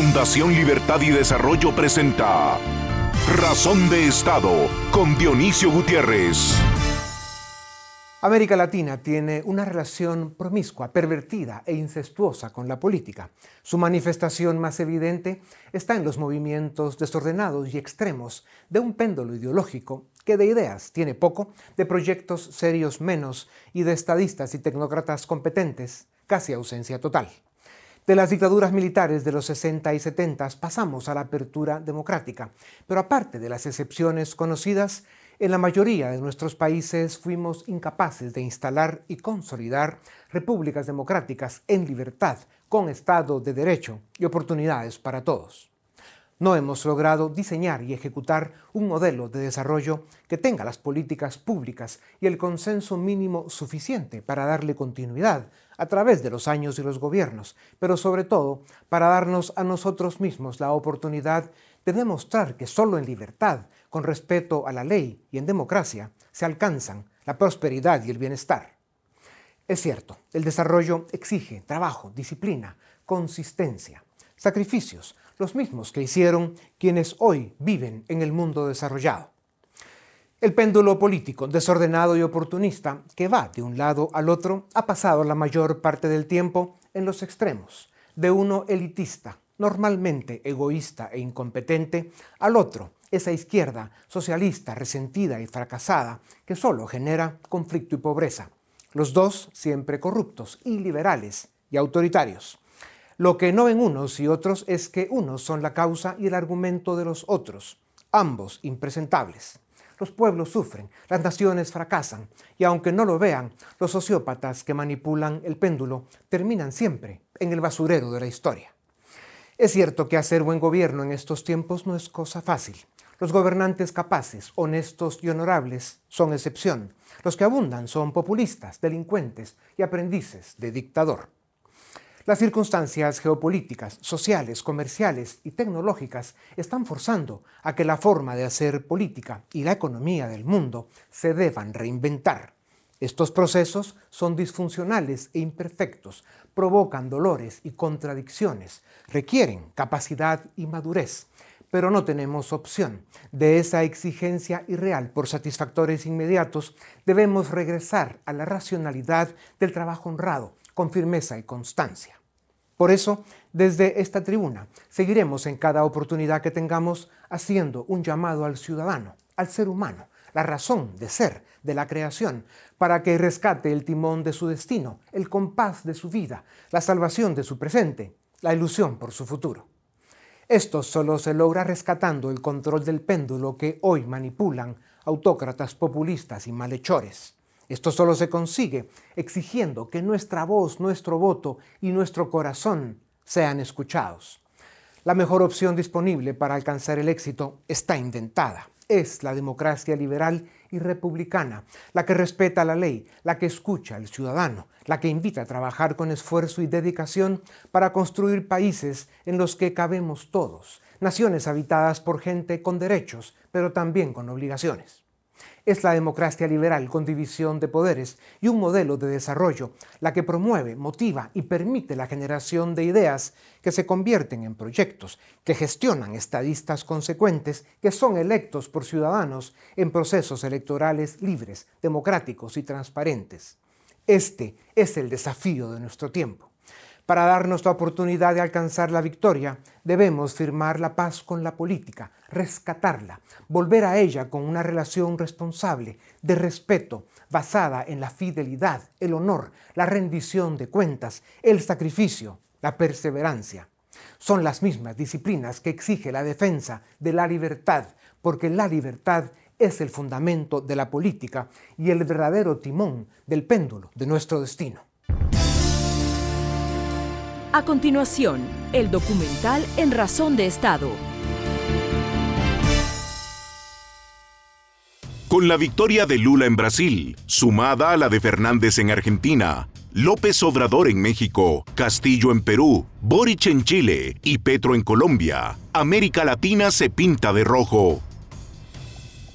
Fundación Libertad y Desarrollo presenta Razón de Estado con Dionisio Gutiérrez. América Latina tiene una relación promiscua, pervertida e incestuosa con la política. Su manifestación más evidente está en los movimientos desordenados y extremos de un péndulo ideológico que de ideas tiene poco, de proyectos serios menos y de estadistas y tecnócratas competentes casi ausencia total. De las dictaduras militares de los 60 y 70 pasamos a la apertura democrática, pero aparte de las excepciones conocidas, en la mayoría de nuestros países fuimos incapaces de instalar y consolidar repúblicas democráticas en libertad, con Estado de Derecho y oportunidades para todos. No hemos logrado diseñar y ejecutar un modelo de desarrollo que tenga las políticas públicas y el consenso mínimo suficiente para darle continuidad a través de los años y los gobiernos, pero sobre todo para darnos a nosotros mismos la oportunidad de demostrar que solo en libertad, con respeto a la ley y en democracia, se alcanzan la prosperidad y el bienestar. Es cierto, el desarrollo exige trabajo, disciplina, consistencia, sacrificios, los mismos que hicieron quienes hoy viven en el mundo desarrollado. El péndulo político desordenado y oportunista que va de un lado al otro ha pasado la mayor parte del tiempo en los extremos, de uno elitista, normalmente egoísta e incompetente, al otro, esa izquierda socialista, resentida y fracasada, que solo genera conflicto y pobreza. Los dos siempre corruptos, iliberales y autoritarios. Lo que no ven unos y otros es que unos son la causa y el argumento de los otros, ambos impresentables los pueblos sufren, las naciones fracasan, y aunque no lo vean, los sociópatas que manipulan el péndulo terminan siempre en el basurero de la historia. Es cierto que hacer buen gobierno en estos tiempos no es cosa fácil. Los gobernantes capaces, honestos y honorables son excepción. Los que abundan son populistas, delincuentes y aprendices de dictador. Las circunstancias geopolíticas, sociales, comerciales y tecnológicas están forzando a que la forma de hacer política y la economía del mundo se deban reinventar. Estos procesos son disfuncionales e imperfectos, provocan dolores y contradicciones, requieren capacidad y madurez, pero no tenemos opción. De esa exigencia irreal por satisfactores inmediatos debemos regresar a la racionalidad del trabajo honrado, con firmeza y constancia. Por eso, desde esta tribuna, seguiremos en cada oportunidad que tengamos haciendo un llamado al ciudadano, al ser humano, la razón de ser de la creación, para que rescate el timón de su destino, el compás de su vida, la salvación de su presente, la ilusión por su futuro. Esto solo se logra rescatando el control del péndulo que hoy manipulan autócratas populistas y malhechores. Esto solo se consigue exigiendo que nuestra voz, nuestro voto y nuestro corazón sean escuchados. La mejor opción disponible para alcanzar el éxito está inventada. Es la democracia liberal y republicana, la que respeta la ley, la que escucha al ciudadano, la que invita a trabajar con esfuerzo y dedicación para construir países en los que cabemos todos, naciones habitadas por gente con derechos, pero también con obligaciones. Es la democracia liberal con división de poderes y un modelo de desarrollo la que promueve, motiva y permite la generación de ideas que se convierten en proyectos, que gestionan estadistas consecuentes que son electos por ciudadanos en procesos electorales libres, democráticos y transparentes. Este es el desafío de nuestro tiempo. Para darnos la oportunidad de alcanzar la victoria, debemos firmar la paz con la política, rescatarla, volver a ella con una relación responsable, de respeto, basada en la fidelidad, el honor, la rendición de cuentas, el sacrificio, la perseverancia. Son las mismas disciplinas que exige la defensa de la libertad, porque la libertad es el fundamento de la política y el verdadero timón del péndulo de nuestro destino. A continuación, el documental En Razón de Estado. Con la victoria de Lula en Brasil, sumada a la de Fernández en Argentina, López Obrador en México, Castillo en Perú, Boric en Chile y Petro en Colombia, América Latina se pinta de rojo.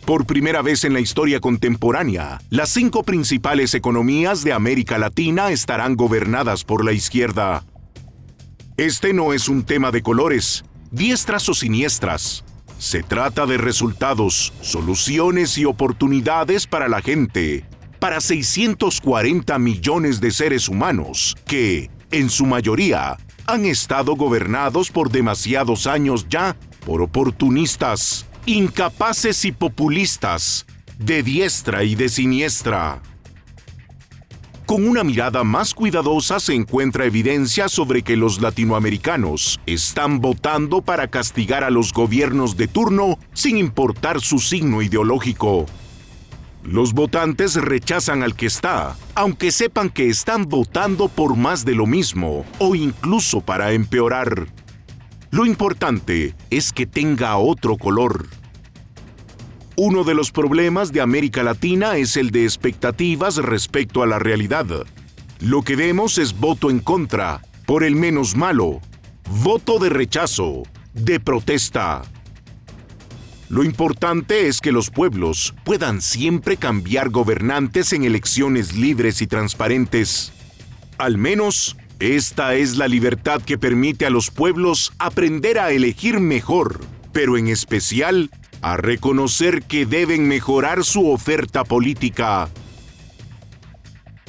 Por primera vez en la historia contemporánea, las cinco principales economías de América Latina estarán gobernadas por la izquierda. Este no es un tema de colores, diestras o siniestras. Se trata de resultados, soluciones y oportunidades para la gente, para 640 millones de seres humanos que, en su mayoría, han estado gobernados por demasiados años ya por oportunistas, incapaces y populistas, de diestra y de siniestra. Con una mirada más cuidadosa se encuentra evidencia sobre que los latinoamericanos están votando para castigar a los gobiernos de turno sin importar su signo ideológico. Los votantes rechazan al que está, aunque sepan que están votando por más de lo mismo o incluso para empeorar. Lo importante es que tenga otro color. Uno de los problemas de América Latina es el de expectativas respecto a la realidad. Lo que vemos es voto en contra, por el menos malo, voto de rechazo, de protesta. Lo importante es que los pueblos puedan siempre cambiar gobernantes en elecciones libres y transparentes. Al menos, esta es la libertad que permite a los pueblos aprender a elegir mejor, pero en especial a reconocer que deben mejorar su oferta política.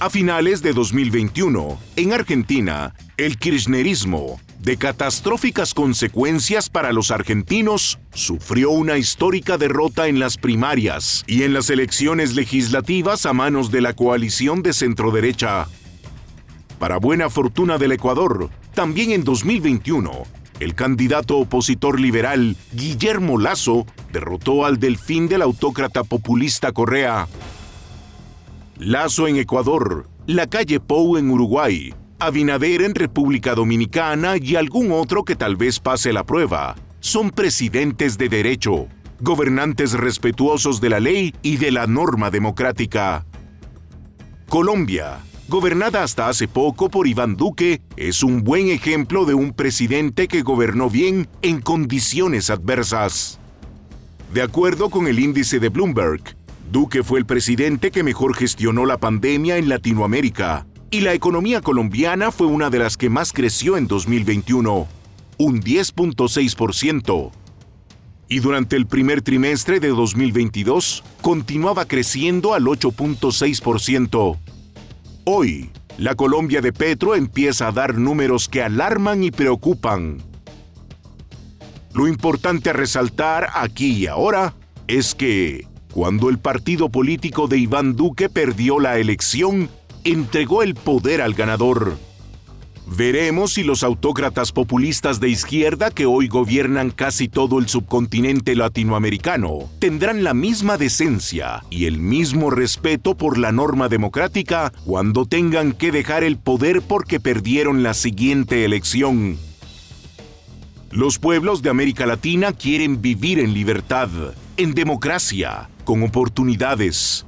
A finales de 2021, en Argentina, el kirchnerismo de catastróficas consecuencias para los argentinos, sufrió una histórica derrota en las primarias y en las elecciones legislativas a manos de la coalición de centroderecha. Para buena fortuna del Ecuador, también en 2021, el candidato opositor liberal Guillermo Lazo derrotó al delfín del autócrata populista Correa. Lazo en Ecuador, la calle Pou en Uruguay, Abinader en República Dominicana y algún otro que tal vez pase la prueba. Son presidentes de derecho, gobernantes respetuosos de la ley y de la norma democrática. Colombia, gobernada hasta hace poco por Iván Duque, es un buen ejemplo de un presidente que gobernó bien en condiciones adversas. De acuerdo con el índice de Bloomberg, Duque fue el presidente que mejor gestionó la pandemia en Latinoamérica, y la economía colombiana fue una de las que más creció en 2021, un 10.6%. Y durante el primer trimestre de 2022 continuaba creciendo al 8.6%. Hoy, la Colombia de Petro empieza a dar números que alarman y preocupan. Lo importante a resaltar aquí y ahora es que, cuando el partido político de Iván Duque perdió la elección, entregó el poder al ganador. Veremos si los autócratas populistas de izquierda que hoy gobiernan casi todo el subcontinente latinoamericano tendrán la misma decencia y el mismo respeto por la norma democrática cuando tengan que dejar el poder porque perdieron la siguiente elección. Los pueblos de América Latina quieren vivir en libertad, en democracia, con oportunidades.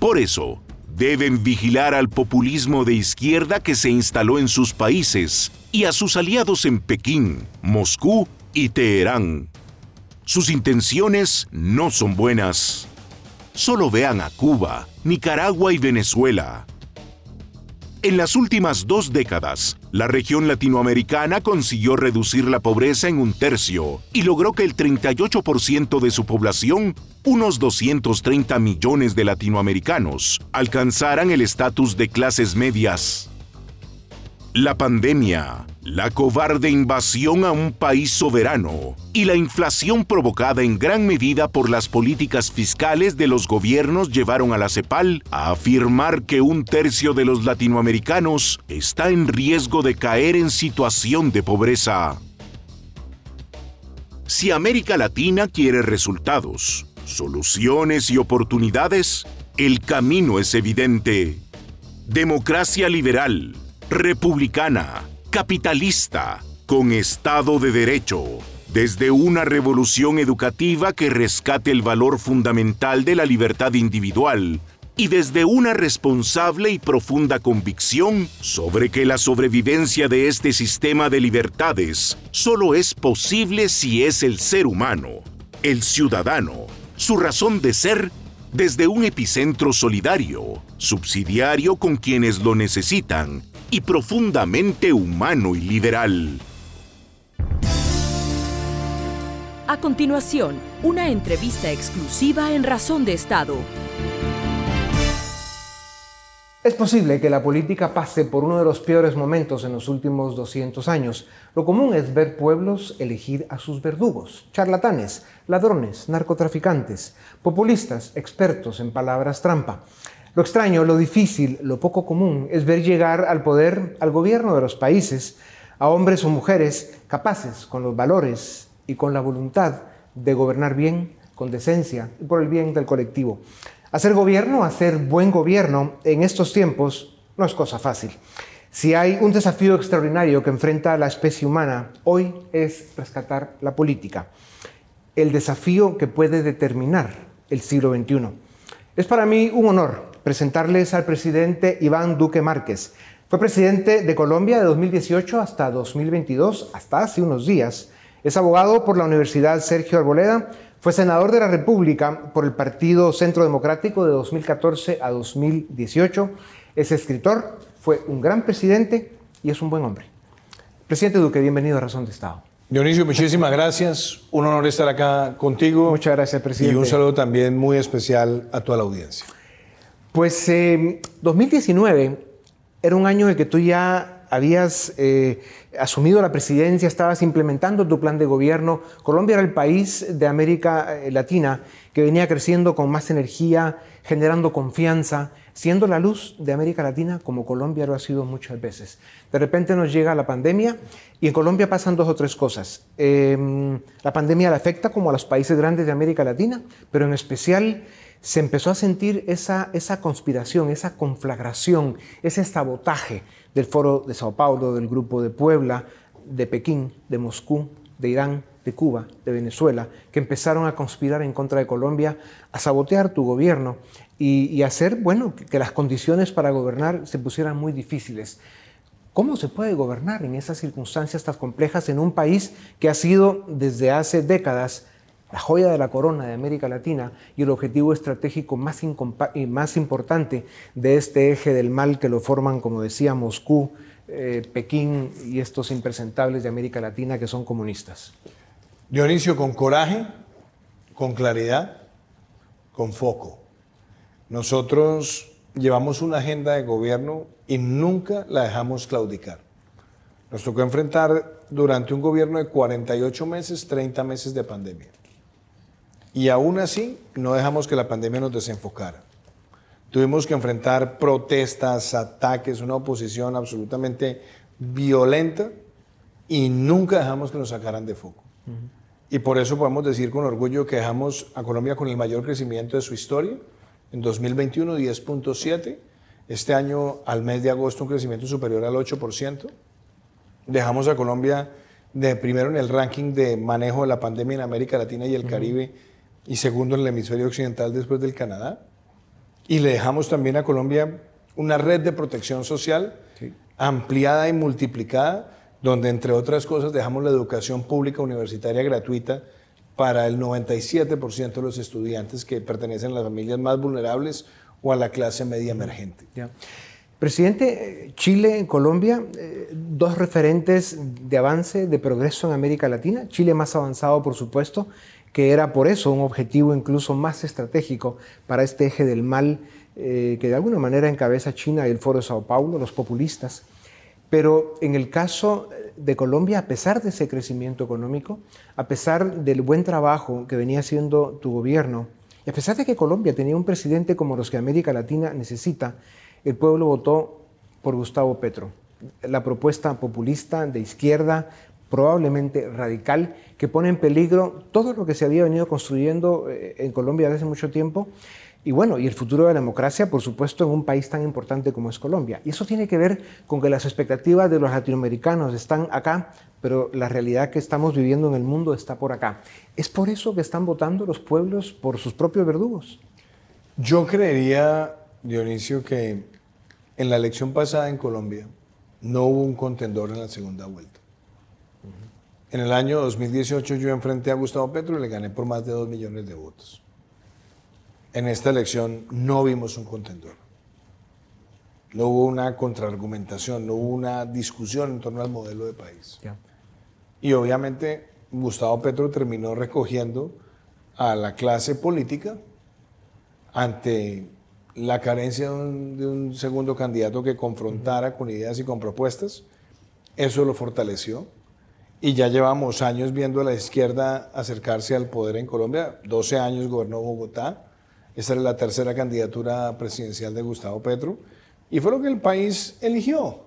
Por eso, deben vigilar al populismo de izquierda que se instaló en sus países y a sus aliados en Pekín, Moscú y Teherán. Sus intenciones no son buenas. Solo vean a Cuba, Nicaragua y Venezuela. En las últimas dos décadas, la región latinoamericana consiguió reducir la pobreza en un tercio y logró que el 38% de su población, unos 230 millones de latinoamericanos, alcanzaran el estatus de clases medias. La pandemia, la cobarde invasión a un país soberano y la inflación provocada en gran medida por las políticas fiscales de los gobiernos llevaron a la CEPAL a afirmar que un tercio de los latinoamericanos está en riesgo de caer en situación de pobreza. Si América Latina quiere resultados, soluciones y oportunidades, el camino es evidente. Democracia liberal republicana, capitalista, con Estado de Derecho, desde una revolución educativa que rescate el valor fundamental de la libertad individual y desde una responsable y profunda convicción sobre que la sobrevivencia de este sistema de libertades solo es posible si es el ser humano, el ciudadano, su razón de ser desde un epicentro solidario, subsidiario con quienes lo necesitan y profundamente humano y liberal. A continuación, una entrevista exclusiva en Razón de Estado. Es posible que la política pase por uno de los peores momentos en los últimos 200 años. Lo común es ver pueblos elegir a sus verdugos, charlatanes, ladrones, narcotraficantes, populistas, expertos en palabras trampa. Lo extraño, lo difícil, lo poco común es ver llegar al poder, al gobierno de los países, a hombres o mujeres capaces, con los valores y con la voluntad de gobernar bien, con decencia y por el bien del colectivo. Hacer gobierno, hacer buen gobierno en estos tiempos no es cosa fácil. Si hay un desafío extraordinario que enfrenta la especie humana hoy es rescatar la política, el desafío que puede determinar el siglo XXI. Es para mí un honor presentarles al presidente Iván Duque Márquez. Fue presidente de Colombia de 2018 hasta 2022, hasta hace unos días. Es abogado por la Universidad Sergio Arboleda fue senador de la República por el Partido Centro Democrático de 2014 a 2018. Es escritor, fue un gran presidente y es un buen hombre. Presidente Duque, bienvenido a Razón de Estado. Dionisio, muchísimas gracias. Un honor estar acá contigo. Muchas gracias, presidente. Y un saludo también muy especial a toda la audiencia. Pues 2019 eh, era un año en el que tú ya habías eh, asumido la presidencia, estabas implementando tu plan de gobierno. Colombia era el país de América eh, Latina que venía creciendo con más energía, generando confianza, siendo la luz de América Latina como Colombia lo ha sido muchas veces. De repente nos llega la pandemia y en Colombia pasan dos o tres cosas. Em, la pandemia le afecta como a los países grandes de América Latina, pero en especial se empezó a sentir esa, conspiración, esa conflagración, ese sabotaje del Foro de Sao Paulo, del Grupo de Puebla, de Pekín, de Moscú, de Irán, de Cuba, de Venezuela, que empezaron a conspirar en contra de Colombia, a sabotear tu gobierno y, hacer, bueno, que las condiciones para gobernar se pusieran muy difíciles. ¿Cómo se puede gobernar en esas circunstancias tan complejas en un país que ha sido desde hace décadas la joya de la corona de América Latina y el objetivo estratégico más, más importante de este eje del mal que lo forman, como decía, Moscú, eh, Pekín y estos impresentables de América Latina que son comunistas. Dionisio, con coraje, con claridad, con foco. Nosotros llevamos una agenda de gobierno y nunca la dejamos claudicar. Nos tocó enfrentar durante un gobierno de 48 meses, 30 meses de pandemia. Y aún así, no dejamos que la pandemia nos desenfocara. Tuvimos que enfrentar protestas, ataques, una oposición absolutamente violenta y nunca dejamos que nos sacaran de foco. Y por eso podemos decir con orgullo que dejamos a Colombia con el mayor crecimiento de su historia. En 2021, 10.7. Este año, al mes de agosto, un crecimiento superior al 8%. Dejamos a Colombia de primero en el ranking de manejo de la pandemia en América Latina y el Caribe y segundo en el hemisferio occidental después del Canadá. Y le dejamos también a Colombia una red de protección social ampliada y multiplicada, donde entre otras cosas dejamos la educación pública universitaria gratuita para el 97% de los estudiantes que pertenecen a las familias más vulnerables o a la clase media emergente. Presidente, Chile, Colombia, eh, dos referentes de avance, de progreso en América Latina. Chile más avanzado, por supuesto, que era por eso un objetivo incluso más estratégico para este eje del mal eh, que de alguna manera encabeza China y el Foro de Sao Paulo, los populistas. Pero en el caso de Colombia, a pesar de ese crecimiento económico, a pesar del buen trabajo que venía haciendo tu gobierno, y a pesar de que Colombia tenía un presidente como los que América Latina necesita, el pueblo votó por Gustavo Petro. La propuesta populista de izquierda, probablemente radical, que pone en peligro todo lo que se había venido construyendo eh, en Colombia desde hace mucho tiempo. Y bueno, y el futuro de la democracia, por supuesto, en un país tan importante como es Colombia. Y eso tiene que ver con que las expectativas de los latinoamericanos están acá, pero la realidad que estamos viviendo en el mundo está por acá. ¿Es por eso que están votando los pueblos por sus propios verdugos? Yo creería, Dionisio, que en la elección pasada en Colombia no hubo un contendor en la segunda vuelta. En el año 2018 yo enfrenté a Gustavo Petro y le gané por más de 2 millones de votos. En esta elección no vimos un contendor. no hubo una contraargumentación, no hubo una discusión en torno al modelo de país. Y obviamente Gustavo Petro terminó recogiendo a la clase política ante la carencia de un, segundo candidato que confrontara con ideas y con propuestas. Eso lo fortaleció. Y ya llevamos años viendo a la izquierda acercarse al poder en Colombia. 12 años gobernó Bogotá. Esa era la tercera candidatura presidencial de Gustavo Petro. Y fue lo que el país eligió.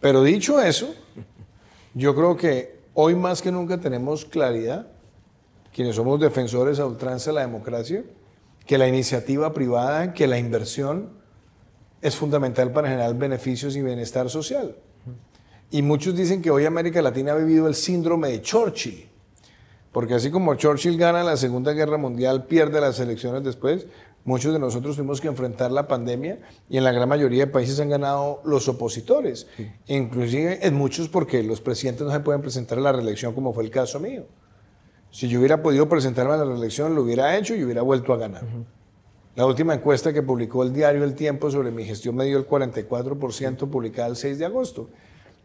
Pero dicho eso, yo creo que hoy más que nunca tenemos claridad, quienes somos defensores a ultranza de la democracia, que la iniciativa privada, que la inversión es fundamental para generar beneficios y bienestar social. Y muchos dicen que hoy América Latina ha vivido el síndrome de Churchill, porque así como Churchill gana la Segunda Guerra Mundial, pierde las elecciones después, muchos de nosotros tuvimos que enfrentar la pandemia y en la gran mayoría de países han ganado los opositores, inclusive en muchos porque los presidentes no se pueden presentar a la reelección como fue el caso mío. Si yo hubiera podido presentarme a la reelección, lo hubiera hecho y hubiera vuelto a ganar. La última encuesta que publicó el diario El Tiempo sobre mi gestión me dio el 44% publicada el 6 de agosto.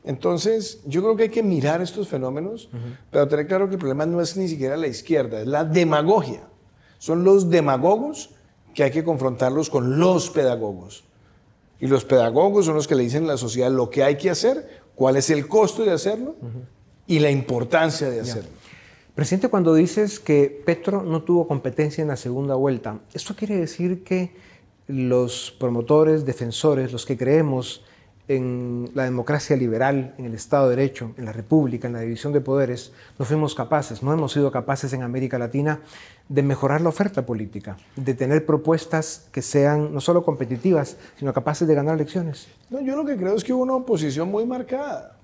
Entonces, yo creo que hay que mirar estos fenómenos, pero tener claro que el problema no es ni siquiera la izquierda, es la demagogia. Son los demagogos que hay que confrontarlos con los pedagogos. Y los pedagogos son los que le dicen a la sociedad lo que hay que hacer, cuál es el costo de hacerlo y la importancia de hacerlo. Presidente, cuando dices que Petro no tuvo competencia en la segunda vuelta, ¿esto quiere decir que los promotores, defensores, los que creemos en la democracia liberal, en el Estado de Derecho, en la República, en la división de poderes, no fuimos capaces, no hemos sido capaces en América Latina de mejorar la oferta política, de tener propuestas que sean no solo competitivas, sino capaces de ganar elecciones. No, yo lo que creo es que hubo una oposición muy marcada.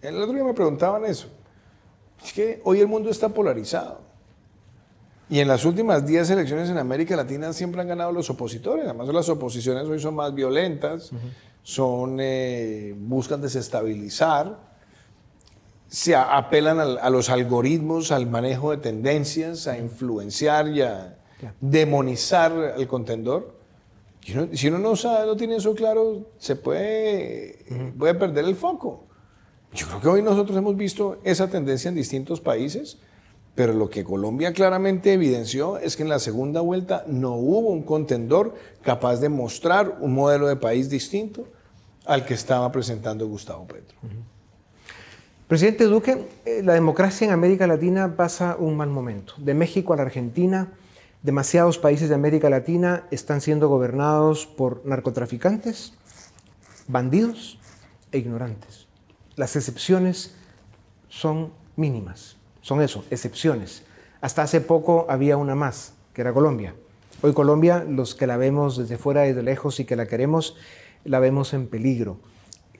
El otro día me preguntaban eso. Es que hoy el mundo está polarizado. Y en las últimas 10 elecciones en América Latina siempre han ganado los opositores. Además, las oposiciones hoy son más violentas son, eh, buscan desestabilizar, se apelan a, los algoritmos, al manejo de tendencias, a influenciar y a demonizar al contendor. Si uno, no sabe, no tiene eso claro, se puede, puede perder el foco. Yo creo que hoy nosotros hemos visto esa tendencia en distintos países, pero lo que Colombia claramente evidenció es que en la segunda vuelta no hubo un contendor capaz de mostrar un modelo de país distinto, al que estaba presentando Gustavo Petro. Presidente Duque, eh, la democracia en América Latina pasa un mal momento. De México a la Argentina, demasiados países de América Latina están siendo gobernados por narcotraficantes, bandidos e ignorantes. Las excepciones son mínimas, son eso, excepciones. Hasta hace poco había una más, que era Colombia. Hoy Colombia, los que la vemos desde fuera y de lejos y que la queremos, la vemos en peligro.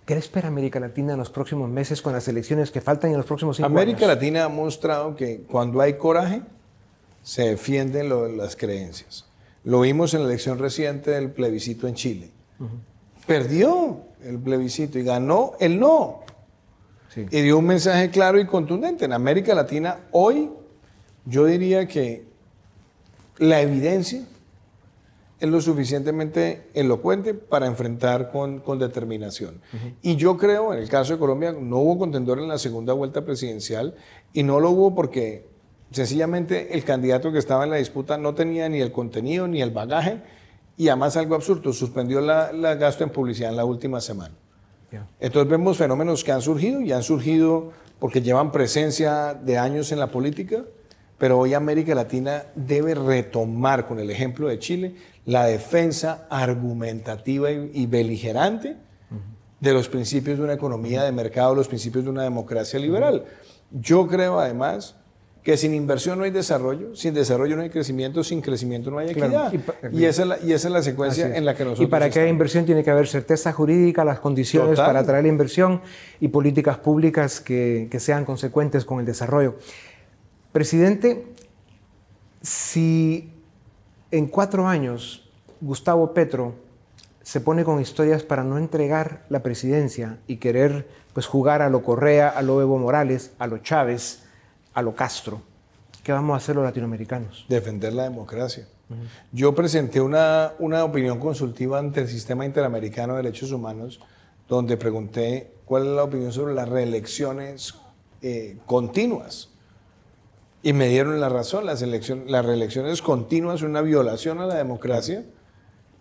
¿Qué le espera América Latina en los próximos meses con las elecciones que faltan en los próximos cinco América Latina ha mostrado que cuando hay coraje, se defienden las creencias. Lo vimos en la elección reciente del plebiscito en Chile. Perdió el plebiscito y ganó el no. Y dio un mensaje claro y contundente. En América Latina hoy yo diría que la evidencia es lo suficientemente elocuente para enfrentar con, determinación. Y yo creo, en el caso de Colombia, no hubo contendor en la segunda vuelta presidencial y no lo hubo porque sencillamente el candidato que estaba en la disputa no tenía ni el contenido ni el bagaje y además algo absurdo, suspendió la, gasto en publicidad en la última semana. Entonces vemos fenómenos que han surgido y han surgido porque llevan presencia de años en la política, pero hoy América Latina debe retomar, con el ejemplo de Chile, la defensa argumentativa y, beligerante de los principios de una economía de mercado, los principios de una democracia liberal. Yo creo además que sin inversión no hay desarrollo, sin desarrollo no hay crecimiento, sin crecimiento no hay equidad. Y, esa es la, secuencia en la que nosotros... Y para que haya inversión tiene que haber certeza jurídica, las condiciones para atraer la inversión y políticas públicas que, que sean consecuentes con el desarrollo. Presidente, si en cuatro años, Gustavo Petro se pone con historias para no entregar la presidencia y querer pues, jugar a lo Correa, a lo Evo Morales, a lo Chávez, a lo Castro. ¿Qué vamos a hacer los latinoamericanos? Defender la democracia. Yo presenté una, una opinión consultiva ante el Sistema Interamericano de Derechos Humanos, donde pregunté cuál es la opinión sobre las reelecciones eh, continuas. Y me dieron la razón, las, elecciones, las reelecciones continuas son una violación a la democracia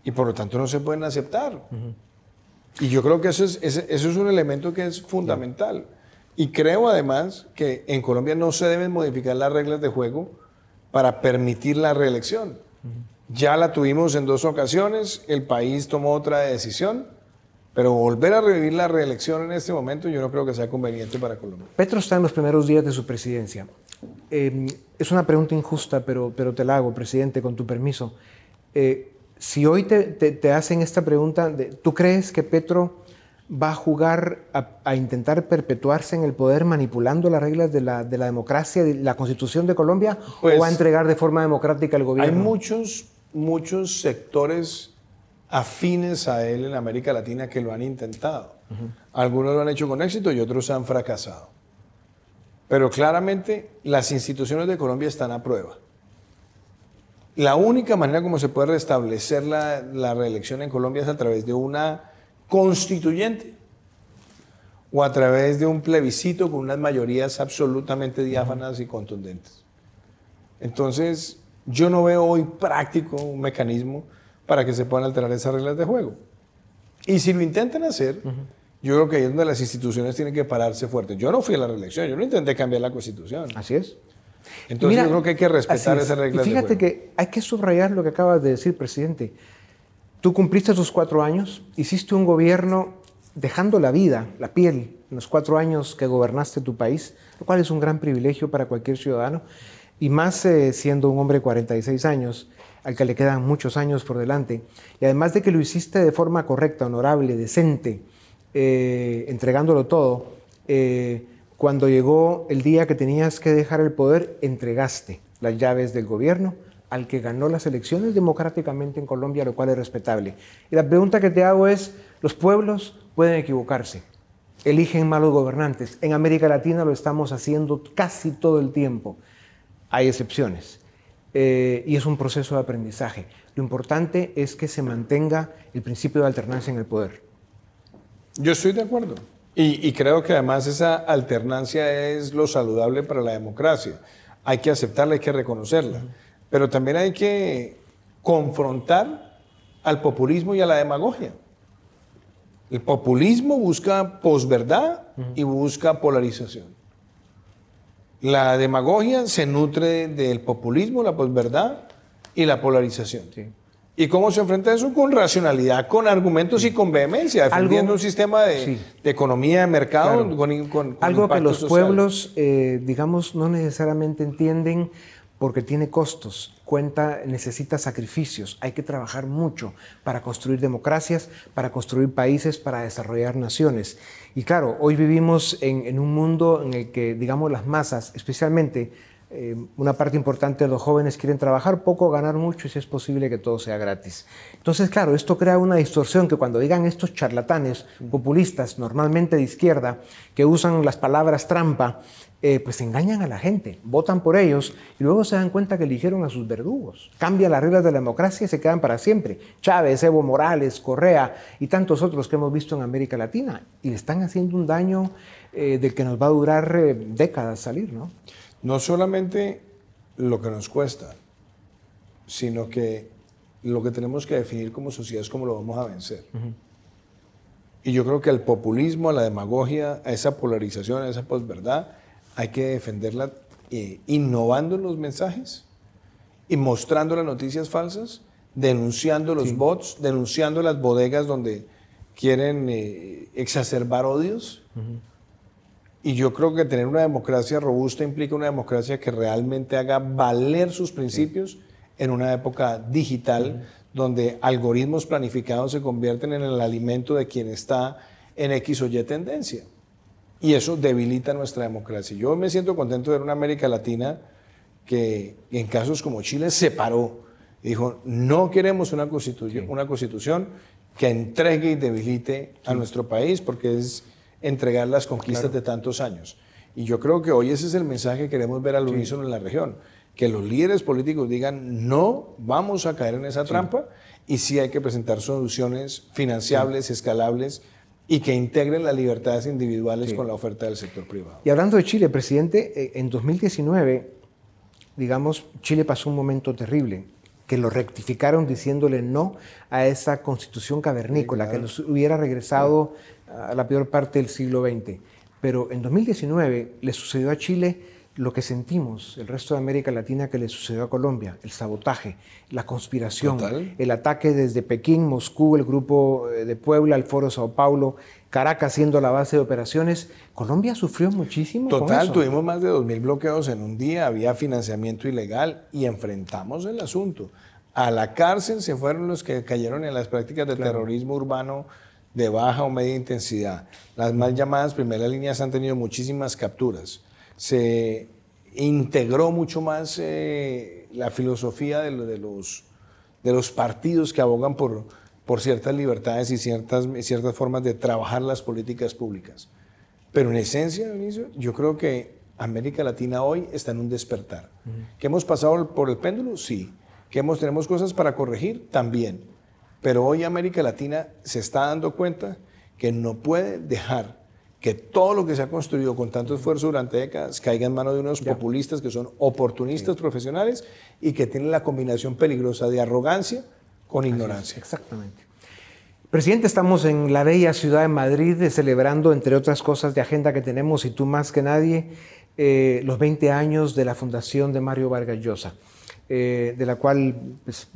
y por lo tanto no se pueden aceptar. Y yo creo que eso es, eso es un elemento que es fundamental. Y creo además que en Colombia no se deben modificar las reglas de juego para permitir la reelección. Ya la tuvimos en dos ocasiones, el país tomó otra decisión, pero volver a revivir la reelección en este momento yo no creo que sea conveniente para Colombia. Petro está en los primeros días de su presidencia. Em, es una pregunta injusta, pero, pero te la hago, presidente, con tu permiso. Eh, si hoy te, te, hacen esta pregunta, ¿tú crees que Petro va a jugar a, intentar perpetuarse en el poder manipulando las reglas de la, de la democracia, de la constitución de Colombia, o va a pues, entregar de forma democrática el gobierno? Hay muchos, muchos sectores afines a él en América Latina que lo han intentado. Algunos lo han hecho con éxito y otros han fracasado. Pero claramente las instituciones de Colombia están a prueba. La única manera como se puede restablecer la, la reelección en Colombia es a través de una constituyente o a través de un plebiscito con unas mayorías absolutamente diáfanas y contundentes. Entonces, yo no veo hoy práctico un mecanismo para que se puedan alterar esas reglas de juego. Y si lo intentan hacer, yo creo que ahí es donde las instituciones tienen que pararse fuerte. Yo no fui a la reelección, yo no intenté cambiar la constitución. Así es. Entonces yo creo que hay que respetar esas reglas. Y fíjate que hay que subrayar lo que acabas de decir, presidente. Tú cumpliste tus cuatro años, hiciste un gobierno dejando la vida, la piel, en los cuatro años que gobernaste tu país, lo cual es un gran privilegio para cualquier ciudadano, y más eh, siendo un hombre de 46 años, al que le quedan muchos años por delante, y además de que lo hiciste de forma correcta, honorable, decente, eh, entregándolo todo, eh, cuando llegó el día que tenías que dejar el poder, entregaste las llaves del gobierno al que ganó las elecciones democráticamente en Colombia, lo cual es respetable. Y la pregunta que te hago es, los pueblos pueden equivocarse, eligen malos gobernantes. En América Latina lo estamos haciendo casi todo el tiempo. Hay excepciones. Eh, y es un proceso de aprendizaje. Lo importante es que se mantenga el principio de alternancia en el poder. Yo estoy de acuerdo. Y, creo que además esa alternancia es lo saludable para la democracia. Hay que aceptarla, hay que reconocerla. Pero también hay que confrontar al populismo y a la demagogia. El populismo busca posverdad y busca polarización. La demagogia se nutre del populismo, la posverdad y la polarización. ¿Y cómo se enfrenta eso? Con racionalidad, con argumentos y con vehemencia, defendiendo un sistema de, economía de mercado con, Algo que los pueblos, eh, digamos, no necesariamente entienden porque tiene costos, cuenta, necesita sacrificios, hay que trabajar mucho para construir democracias, para construir países, para desarrollar naciones. Y claro, hoy vivimos en, un mundo en el que, digamos, las masas, especialmente eh, una parte importante de los jóvenes quieren trabajar poco, ganar mucho y si es posible que todo sea gratis. Entonces, claro, esto crea una distorsión que cuando digan estos charlatanes populistas, normalmente de izquierda, que usan las palabras trampa, eh, pues engañan a la gente, votan por ellos y luego se dan cuenta que eligieron a sus verdugos. Cambian las reglas de la democracia y se quedan para siempre. Chávez, Evo Morales, Correa y tantos otros que hemos visto en América Latina. Y le están haciendo un daño eh, del que nos va a durar eh, décadas salir, ¿no? No solamente lo que nos cuesta, sino que lo que tenemos que definir como sociedad es cómo lo vamos a vencer. Y yo creo que el populismo, a la demagogia, a esa polarización, a esa posverdad, hay que defenderla eh, innovando los mensajes y mostrando las noticias falsas, denunciando los bots, denunciando las bodegas donde quieren eh, exacerbar odios. Y yo creo que tener una democracia robusta implica una democracia que realmente haga valer sus principios en una época digital donde algoritmos planificados se convierten en el alimento de quien está en X o Y tendencia. Y eso debilita nuestra democracia. Yo me siento contento de ver una América Latina que en casos como Chile se paró. Y dijo, no queremos una constitución, una constitución que entregue y debilite a nuestro país porque es entregar las conquistas de tantos años. Y yo creo que hoy ese es el mensaje que queremos ver al unísono en la región, que los líderes políticos digan, no vamos a caer en esa trampa y sí hay que presentar soluciones financiables, escalables y que integren las libertades individuales con la oferta del sector privado. Y hablando de Chile, presidente, eh, en 2019, digamos, Chile pasó un momento terrible, que lo rectificaron diciéndole no a esa constitución cavernícola, que nos hubiera regresado a la peor parte del siglo XX. Pero en 2019 le sucedió a Chile lo que sentimos el resto de América Latina que le sucedió a Colombia, el sabotaje, la conspiración, el ataque desde Pekín, Moscú, el grupo eh, de Puebla, el Foro Sao Paulo, Caracas siendo la base de operaciones. Colombia sufrió muchísimo. Total, tuvimos más de 2.000 bloqueos en un día, había financiamiento ilegal y enfrentamos el asunto. A la cárcel se fueron los que cayeron en las prácticas de terrorismo urbano de baja o media intensidad. Las mal llamadas primeras líneas han tenido muchísimas capturas se integró mucho más eh, la filosofía de, los, de los partidos que abogan por, por ciertas libertades y ciertas, ciertas formas de trabajar las políticas públicas. Pero en esencia, yo creo que América Latina hoy está en un despertar. ¿Que hemos pasado por el péndulo? Sí. ¿Que hemos, tenemos cosas para corregir? También. Pero hoy América Latina se está dando cuenta que no puede dejar que todo lo que se ha construido con tanto esfuerzo durante décadas caiga en manos de unos populistas que son oportunistas profesionales y que tienen la combinación peligrosa de arrogancia con ignorancia. exactamente. Presidente, estamos en la bella ciudad de Madrid celebrando, entre otras cosas de agenda que tenemos, y tú más que nadie, eh, los 20 años de la fundación de Mario Vargas Llosa, eh, de la cual, pues,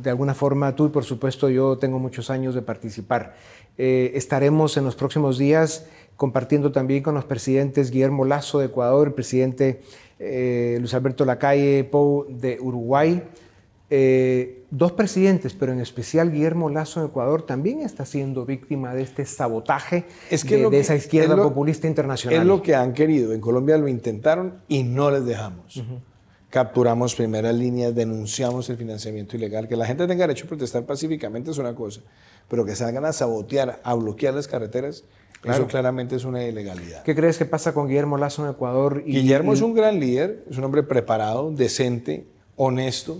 de alguna forma, tú y por supuesto yo tengo muchos años de participar. Eh, estaremos en los próximos días compartiendo también con los presidentes Guillermo Lazo de Ecuador, el presidente eh, Luis Alberto Lacalle Pou de Uruguay. Eh, dos presidentes, pero en especial Guillermo Lazo de Ecuador, también está siendo víctima de este sabotaje de, esa izquierda populista internacional. Es lo que han querido. En Colombia lo intentaron y no les dejamos. Capturamos primeras líneas, denunciamos el financiamiento ilegal. Que la gente tenga derecho a protestar pacíficamente es una cosa, pero que salgan a sabotear, a bloquear las carreteras, eso claramente es una ilegalidad. ¿Qué crees que pasa con Guillermo Lazo en Ecuador? Guillermo es un gran líder, es un hombre preparado, decente, honesto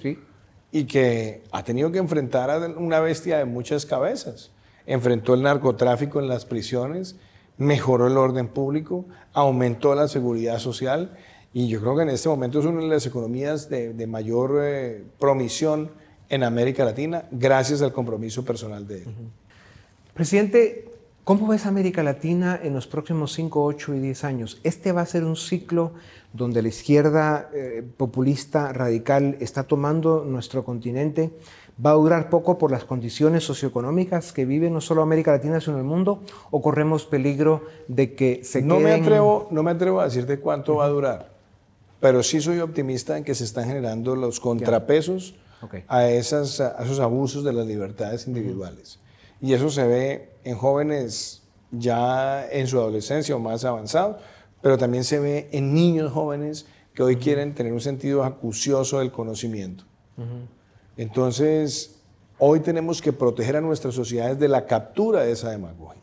y que ha tenido que enfrentar a una bestia de muchas cabezas. Enfrentó el narcotráfico en las prisiones, mejoró el orden público, aumentó la seguridad social y yo creo que en este momento es una de las economías de, mayor eh, promisión en América Latina gracias al compromiso personal de él. Presidente, ¿Cómo ves América Latina en los próximos 5, 8 y 10 años? Este va a ser un ciclo donde la izquierda eh, populista radical está tomando nuestro continente. ¿Va a durar poco por las condiciones socioeconómicas que vive no solo América Latina, sino el mundo? ¿O corremos peligro de que se no Me atrevo, no me atrevo a decirte cuánto va a durar, pero sí soy optimista en que se están generando los contrapesos a, esas, a esos abusos de las libertades individuales. Y eso se ve en jóvenes ya en su adolescencia o más avanzado, pero también se ve en niños jóvenes que hoy quieren tener un sentido acucioso del conocimiento. Entonces, hoy tenemos que proteger a nuestras sociedades de la captura de esa demagogia,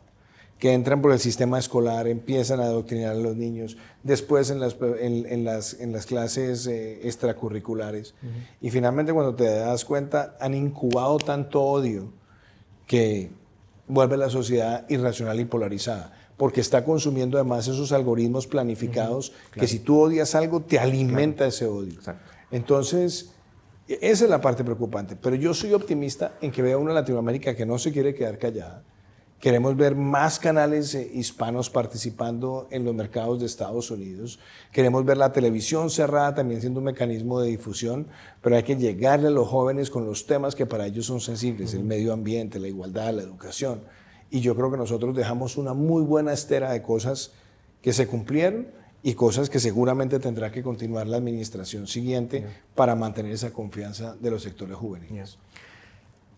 que entran por el sistema escolar, empiezan a adoctrinar a los niños, después en las, en, las, en las, clases eh, extracurriculares, y finalmente cuando te das cuenta han incubado tanto odio que vuelve la sociedad irracional y polarizada, porque está consumiendo además esos algoritmos planificados que si tú odias algo te alimenta ese odio. Entonces, esa es la parte preocupante, pero yo soy optimista en que vea una Latinoamérica que no se quiere quedar callada, Queremos ver más canales eh, hispanos participando en los mercados de Estados Unidos. Queremos ver la televisión cerrada también siendo un mecanismo de difusión, pero hay que llegarle a los jóvenes con los temas que para ellos son sensibles, el medio ambiente, la igualdad, la educación. Y yo creo que nosotros dejamos una muy buena estera de cosas que se cumplieron y cosas que seguramente tendrá que continuar la administración siguiente para mantener esa confianza de los sectores juveniles.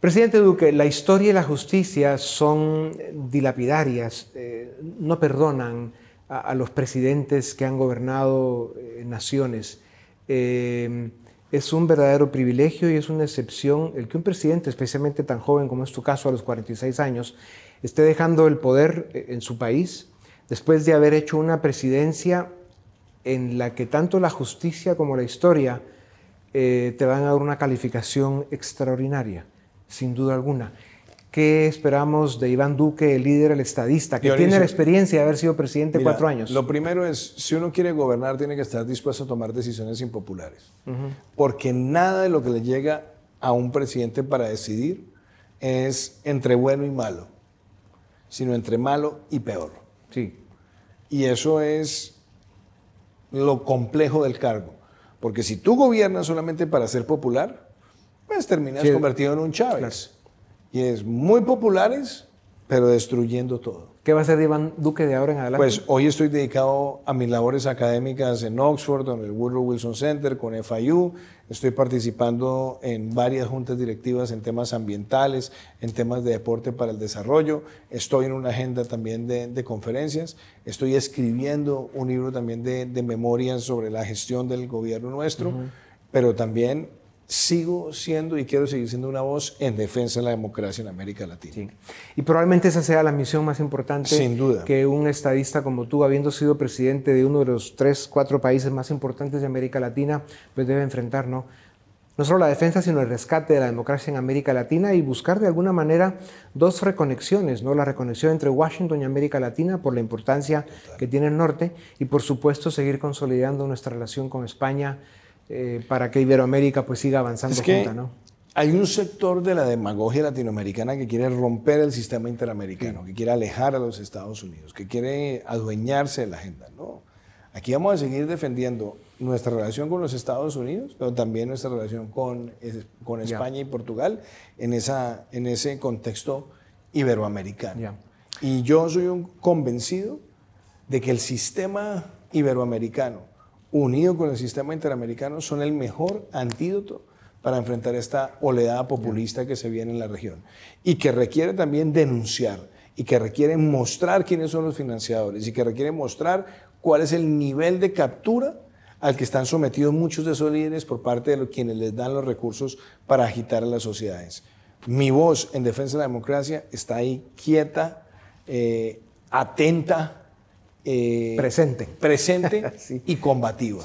Presidente Duque, la historia y la justicia son dilapidarias, eh, no perdonan a, los presidentes que han gobernado eh, naciones. Eh, es un verdadero privilegio y es una excepción el que un presidente, especialmente tan joven como es tu caso a los 46 años, esté dejando el poder en su país después de haber hecho una presidencia en la que tanto la justicia como la historia te van a dar una calificación extraordinaria, sin duda alguna. ¿Qué esperamos de Iván Duque, el líder, el estadista, que tiene la experiencia de haber sido presidente cuatro años? Lo primero es, si uno quiere gobernar, tiene que estar dispuesto a tomar decisiones impopulares. Porque nada de lo que le llega a un presidente para decidir es entre bueno y malo, sino entre malo y peor. Sí. Y eso es lo complejo del cargo. Porque si tú gobiernas solamente para ser popular, pues terminas convertido en un Chávez. Y es muy populares, pero destruyendo todo. ¿Qué va a hacer Iván Duque de ahora en adelante? Pues hoy estoy dedicado a mis labores académicas en Oxford, en el Woodrow Wilson Center, con FIU. Estoy participando en varias juntas directivas en temas ambientales, en temas de deporte para el desarrollo. Estoy en una agenda también de, conferencias. Estoy escribiendo un libro también de, memorias sobre la gestión del gobierno nuestro, pero también sigo siendo y quiero seguir siendo una voz en defensa de la democracia en América Latina. Y probablemente esa sea la misión más importante Sin duda. que un estadista como tú, habiendo sido presidente de uno de los tres, cuatro países más importantes de América Latina, pues debe enfrentar, ¿no? No solo la defensa, sino el rescate de la democracia en América Latina y buscar de alguna manera dos reconexiones, ¿no? La reconexión entre Washington y América Latina por la importancia que tiene el norte y por supuesto seguir consolidando nuestra relación con España, eh, para que Iberoamérica pues siga avanzando junta, ¿no? Hay un sector de la demagogia latinoamericana que quiere romper el sistema interamericano, que quiere alejar a los Estados Unidos, que quiere adueñarse de la agenda. No, aquí vamos a seguir defendiendo nuestra relación con los Estados Unidos, pero también nuestra relación con, con España y Portugal en, esa, en ese contexto iberoamericano. Y yo soy un convencido de que el sistema iberoamericano unido con el sistema interamericano, son el mejor antídoto para enfrentar esta oleada populista que se viene en la región y que requiere también denunciar y que requiere mostrar quiénes son los financiadores y que requiere mostrar cuál es el nivel de captura al que están sometidos muchos de esos líderes por parte de los, quienes les dan los recursos para agitar a las sociedades. Mi voz en defensa de la democracia está ahí quieta, eh, atenta, eh, presente. Presente y combativa.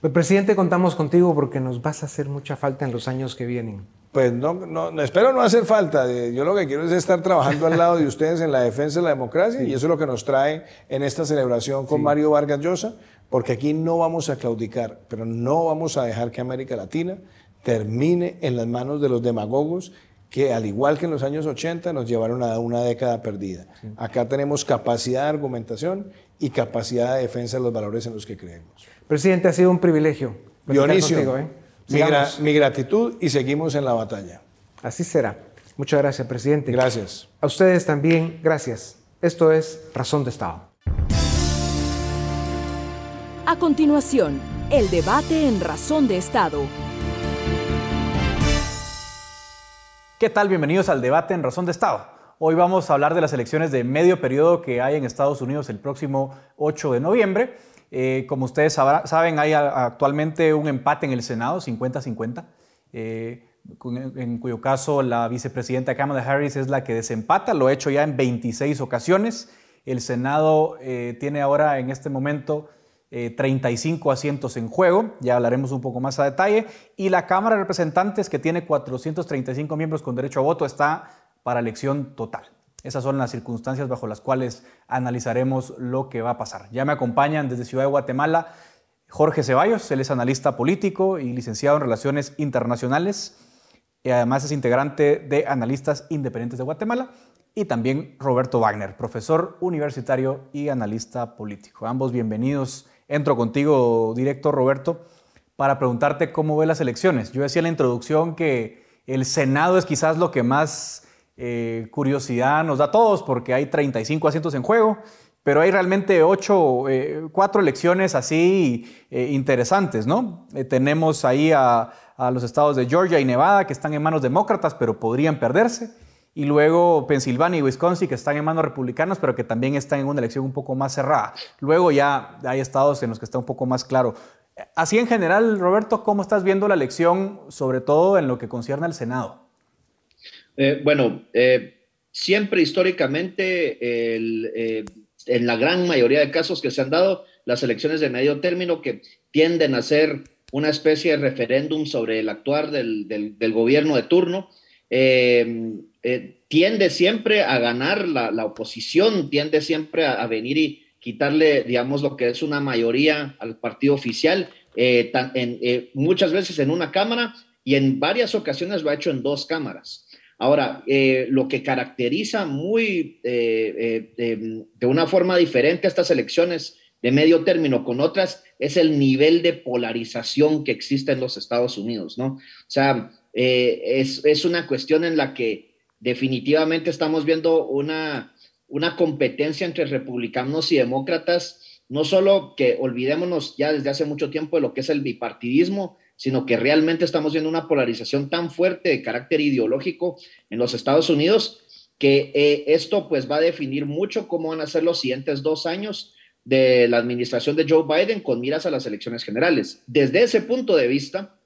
Pues, presidente, contamos contigo porque nos vas a hacer mucha falta en los años que vienen. Pues no, no, espero no hacer falta. Yo lo que quiero es estar trabajando al lado de ustedes en la defensa de la democracia y eso es lo que nos trae en esta celebración con Mario Vargas Llosa, porque aquí no vamos a claudicar, pero no vamos a dejar que América Latina termine en las manos de los demagogos que al igual que en los años 80 nos llevaron a una década perdida. Acá tenemos capacidad de argumentación y capacidad de defensa de los valores en los que creemos. Presidente, ha sido un privilegio. Dionisio, ¿eh? mi, mi gratitud y seguimos en la batalla. Así será. Muchas gracias, presidente. Gracias. A ustedes también, gracias. Esto es Razón de Estado. A continuación, el debate en Razón de Estado ¿Qué tal? Bienvenidos al debate en Razón de Estado. Hoy vamos a hablar de las elecciones de medio periodo que hay en Estados Unidos el próximo 8 de noviembre. Eh, como ustedes saben, hay actualmente un empate en el Senado, 50-50, eh, en cuyo caso la vicepresidenta Kamala Harris es la que desempata, lo ha hecho ya en 26 ocasiones. El Senado eh, tiene ahora en este momento 35 eh, asientos en juego, ya hablaremos un poco más a detalle, y la Cámara de Representantes, que tiene 435 miembros con derecho a voto, está para elección total. Esas son las circunstancias bajo las cuales analizaremos lo que va a pasar. Ya me acompañan desde Ciudad de Guatemala Jorge Ceballos, él es analista político y licenciado en Relaciones Internacionales, y además es integrante de Analistas Independientes de Guatemala, y también Roberto Wagner, profesor universitario y analista político. Ambos bienvenidos entro contigo directo, Roberto, para preguntarte cómo ve las elecciones. Yo decía en la introducción que el Senado es quizás lo que más eh, curiosidad nos da a todos, porque hay 35 asientos en juego, pero hay realmente ocho, eh, cuatro elecciones así eh, interesantes, ¿no? tenemos ahí a, a los estados de Georgia y Nevada que están en manos demócratas, pero podrían perderse y luego Pensilvania y Wisconsin que están en manos republicanas, pero que también están en una elección un poco más cerrada. Luego ya hay estados en los que está un poco más claro. Así en general, Roberto, ¿cómo estás viendo la elección, sobre todo en lo que concierne al Senado? Eh, bueno, eh, siempre históricamente, eh, en la gran mayoría de casos que se han dado, las elecciones de medio término que tienden a ser una especie de referéndum sobre el actuar del, gobierno de turno. Eh, tiende siempre a ganar la, oposición, tiende siempre a, venir y quitarle, digamos, lo que es una mayoría al partido oficial, eh, eh, muchas veces en una cámara y en varias ocasiones lo ha hecho en dos cámaras. Ahora, lo que caracteriza muy de una forma diferente a estas elecciones de medio término con otras es el nivel de polarización que existe en los Estados Unidos, ¿no? O sea, eh, es, una cuestión en la que definitivamente estamos viendo una, una competencia entre republicanos y demócratas, no solo que olvidémonos ya desde hace mucho tiempo de lo que es el bipartidismo, sino que realmente estamos viendo una polarización tan fuerte de carácter ideológico en los Estados Unidos que eh, esto pues va a definir mucho cómo van a ser los siguientes dos años de la administración de Joe Biden con miras a las elecciones generales. Desde ese punto de vista,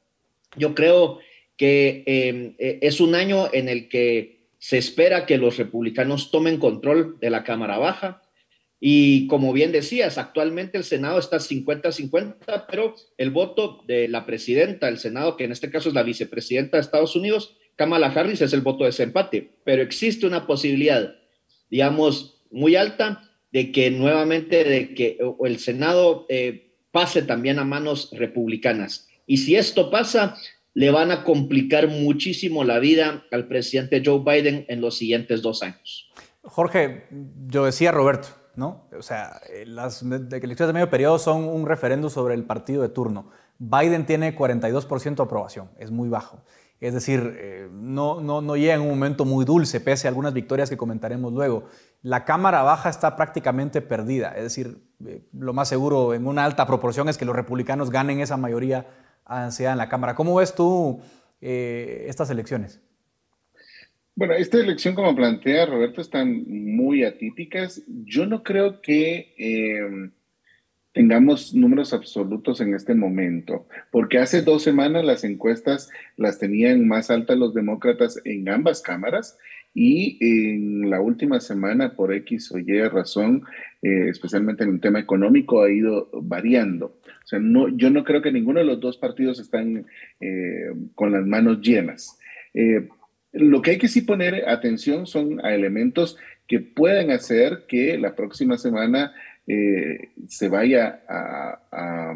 yo creo que em, e, es un año en el que se espera que los republicanos tomen control de la Cámara Baja. Y como bien decías, actualmente el Senado está 50-50, pero el voto de la presidenta del Senado, que en este caso es la vicepresidenta de Estados Unidos, Kamala Harris, es el voto de ese empate. Pero existe una posibilidad, digamos, muy alta de que nuevamente de que el Senado eh, pase también a manos republicanas. Y si esto pasa, le van a complicar muchísimo la vida al presidente Joe Biden en los siguientes dos años. Jorge, yo decía Roberto, ¿no? O sea, eh, las elecciones de medio periodo son un referéndum sobre el partido de turno. Biden tiene 42% de aprobación, es muy bajo. Es decir, eh, no, no, no llega en un momento muy dulce, pese a algunas victorias que comentaremos luego. La Cámara Baja está prácticamente perdida. Es decir, eh, lo más seguro en una alta proporción es que los republicanos ganen esa mayoría ansiada en la Cámara. ¿Cómo ves tú eh, estas elecciones? Bueno, esta elección, como plantea Roberto, están muy atípicas. Yo no creo que tengamos números absolutos en este momento, porque hace dos semanas las encuestas las tenían más altas los demócratas en ambas cámaras y en la última semana, por X o Y razón, eh, especialmente en un tema económico, ha ido variando. O sea, no, yo no creo que ninguno de los dos partidos están eh, con las manos llenas. Eh, lo que hay que sí poner atención son a elementos que pueden hacer que la próxima semana se vaya a,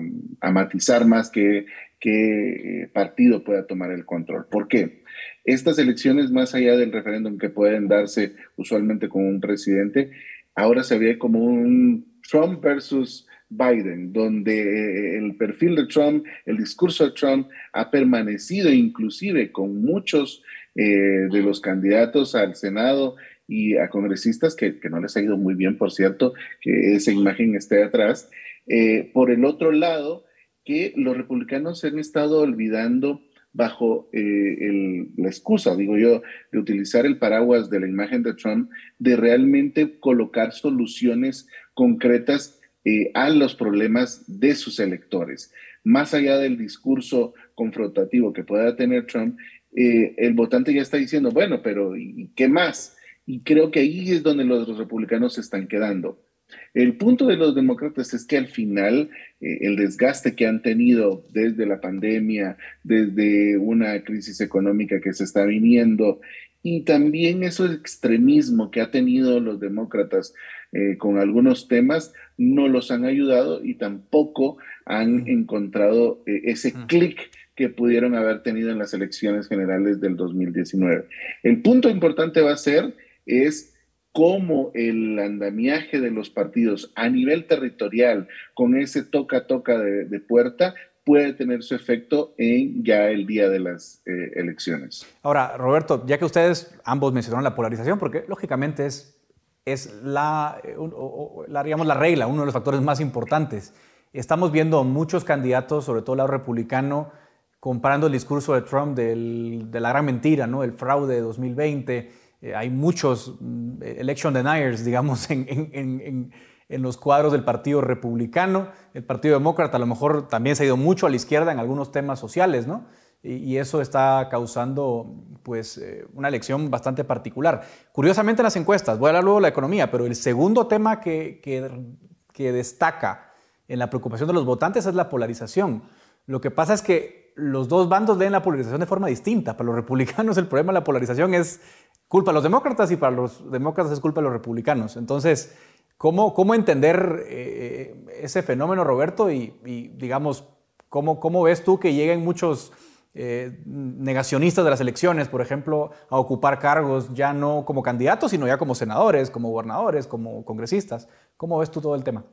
matizar más que qué eh, partido pueda tomar el control. ¿Por qué? Estas elecciones, más allá del referéndum que pueden darse usualmente con un presidente, ahora se ve como un Trump versus Biden, donde eh, el perfil de Trump, el discurso de Trump ha permanecido inclusive con muchos de los candidatos al Senado y a congresistas que, no les ha ido muy bien, por cierto, que esa imagen esté atrás. Eh, por el otro lado, que los republicanos se han estado olvidando bajo eh, la excusa, digo yo, de utilizar el paraguas de la imagen de Trump, de realmente colocar soluciones concretas eh, a los problemas de sus electores. Más allá del discurso confrontativo que pueda tener Trump, el votante ya está diciendo, bueno, pero ¿y qué más? Y creo que ahí es donde los, republicanos se están quedando. El punto de los demócratas es que al final eh, el desgaste que han tenido desde la pandemia, desde una crisis económica que se está viniendo y también ese extremismo que ha tenido los demócratas eh, con algunos temas, no los han ayudado y tampoco han encontrado eh, ese clic que pudieron haber tenido en las elecciones generales del 2019. El punto importante va a ser es cómo el andamiaje de los partidos a nivel territorial, con ese toca-toca de, puerta, puede tener su efecto en ya el día de las eh, elecciones. Ahora, Roberto, ya que ustedes ambos mencionaron la polarización, porque lógicamente es, es la, la, digamos, la regla, uno de los factores más importantes. Estamos viendo muchos candidatos, sobre todo el lado republicano, comparando el discurso de Trump de la gran mentira, ¿no? el fraude de 2020 eh, hay muchos mm, election deniers, digamos, en, los cuadros del Partido Republicano. El Partido Demócrata a lo mejor también se ha ido mucho a la izquierda en algunos temas sociales, ¿no? Y, eso está causando, pues, eh, una elección bastante particular. Curiosamente en las encuestas, voy a hablar luego de la economía, pero el segundo tema que, que, que destaca en la preocupación de los votantes es la polarización. Lo que pasa es que los dos bandos leen la polarización de forma distinta. Para los republicanos el problema de la polarización es culpa de los demócratas y para los demócratas es culpa de los republicanos. Entonces, ¿cómo, cómo entender eh, ese fenómeno, Roberto? Y, digamos, ¿cómo, ¿cómo, ves tú que lleguen muchos eh, negacionistas de las elecciones, por ejemplo, a ocupar cargos ya no como candidatos, sino ya como senadores, como gobernadores, como congresistas? ¿Cómo ves tú todo el tema?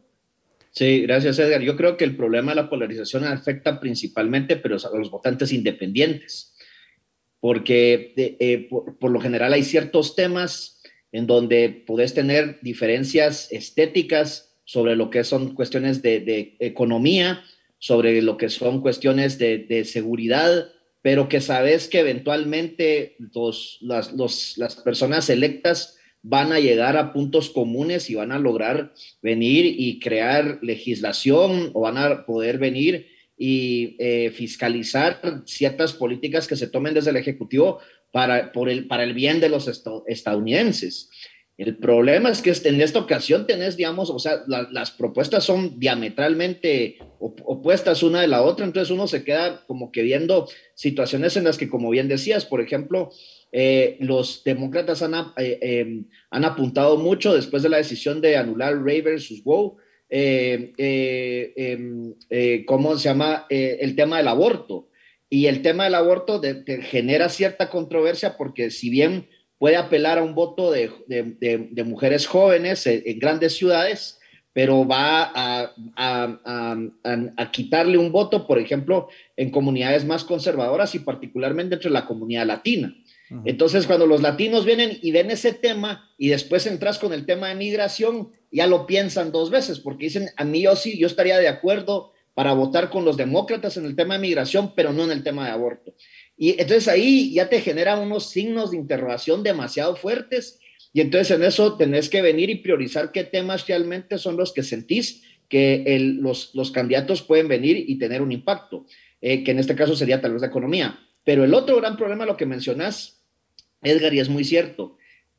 Sí, gracias Edgar. Yo creo que el problema de la polarización afecta principalmente pero a los votantes independientes, porque eh, por, lo general hay ciertos temas en donde puedes tener diferencias estéticas sobre lo que son cuestiones de, economía, sobre lo que son cuestiones de, seguridad, pero que sabes que eventualmente las, las personas electas van a llegar a puntos comunes y van a lograr venir y crear legislación o van a poder venir y eh, fiscalizar ciertas políticas que se tomen desde el Ejecutivo para, por el, para el bien de los estadounidenses. El problema es que en esta ocasión tenés, digamos, o sea, las propuestas son diametralmente opuestas una de la otra, entonces uno se queda como que viendo situaciones en las que, como bien decías, por ejemplo, eh, los demócratas han, eh, em, han, apuntado mucho después de la decisión de anular Ray versus Wow, eh, em, ¿cómo se llama? el tema del aborto. Y el tema del aborto genera cierta controversia porque si bien puede apelar a un voto de, de, mujeres jóvenes en, grandes ciudades, pero va a, a, a, quitarle un voto, por ejemplo, en comunidades más conservadoras y particularmente entre la comunidad latina. Entonces, cuando los latinos vienen y ven ese tema y después entras con el tema de migración, ya lo piensan dos veces, porque dicen, a mí yo sí, yo estaría de acuerdo para votar con los demócratas en el tema de migración, pero no en el tema de aborto. Y entonces ahí ya te genera unos signos de interrogación demasiado fuertes y entonces en eso tenés que venir y priorizar qué temas realmente son los que sentís que los, los, candidatos pueden venir y tener un impacto, eh, que en este caso sería tal vez la economía. Pero el otro gran problema, lo que mencionas, Edgar, y es muy cierto,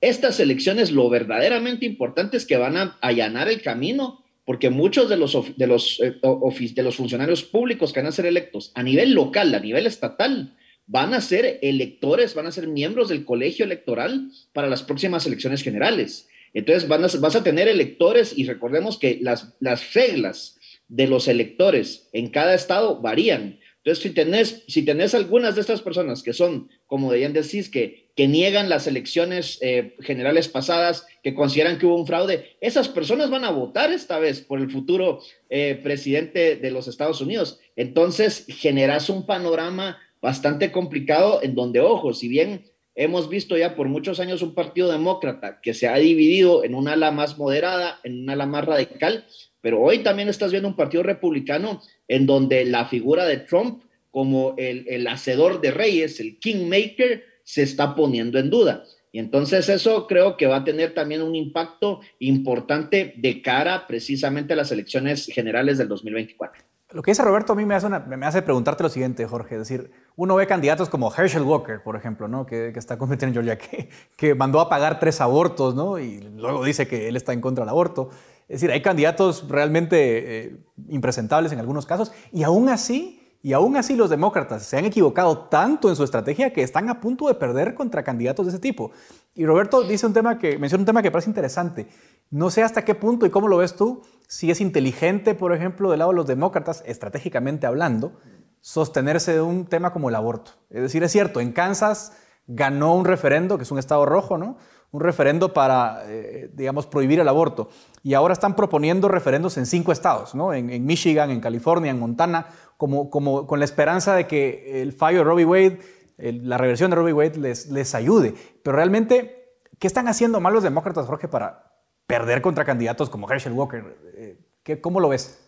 estas elecciones lo verdaderamente importante es que van a allanar el camino, porque muchos de los, de los, eh, de los funcionarios públicos que van a ser electos a nivel local, a nivel estatal, van a ser electores, van a ser miembros del colegio electoral para las próximas elecciones generales. Entonces vas a tener electores y recordemos que las, las reglas de los electores en cada estado varían. Entonces, si tenés, si tenés algunas de estas personas que son, como decían decís, que, que niegan las elecciones eh, generales pasadas, que consideran que hubo un fraude, esas personas van a votar esta vez por el futuro eh, presidente de los Estados Unidos. Entonces, generas un panorama bastante complicado en donde, ojo, si bien hemos visto ya por muchos años un partido demócrata que se ha dividido en un ala más moderada, en un ala más radical, pero hoy también estás viendo un partido republicano en donde la figura de Trump como el, hacedor de reyes, el kingmaker, se está poniendo en duda. Y entonces eso creo que va a tener también un impacto importante de cara precisamente a las elecciones generales del 2024. Lo que dice Roberto a mí me hace, hace preguntarte lo siguiente, Jorge. Es decir, uno ve candidatos como Herschel Walker, por ejemplo, ¿no? que, está convirtiendo en Georgia, que, que mandó a pagar tres abortos ¿no? y luego dice que él está en contra del aborto. Es decir, hay candidatos realmente eh, impresentables en algunos casos y aún así, y aún así los demócratas se han equivocado tanto en su estrategia que están a punto de perder contra candidatos de ese tipo. Y Roberto dice un tema que menciona un tema que parece interesante. No sé hasta qué punto y cómo lo ves tú, si es inteligente, por ejemplo, del lado de los demócratas, estratégicamente hablando, sostenerse de un tema como el aborto. Es decir, es cierto, en Kansas ganó un referendo, que es un estado rojo, ¿no? Un referendo para, eh, digamos, prohibir el aborto. Y ahora están proponiendo referendos en cinco estados, ¿no? en, Michigan, en California, en Montana, como, como con la esperanza de que el fallo de Robbie Wade, la reversión de Robbie Wade les, les ayude. Pero realmente, ¿qué están haciendo mal los demócratas, Jorge, para perder contra candidatos como Herschel Walker? Eh, ¿qué, ¿Cómo lo ves?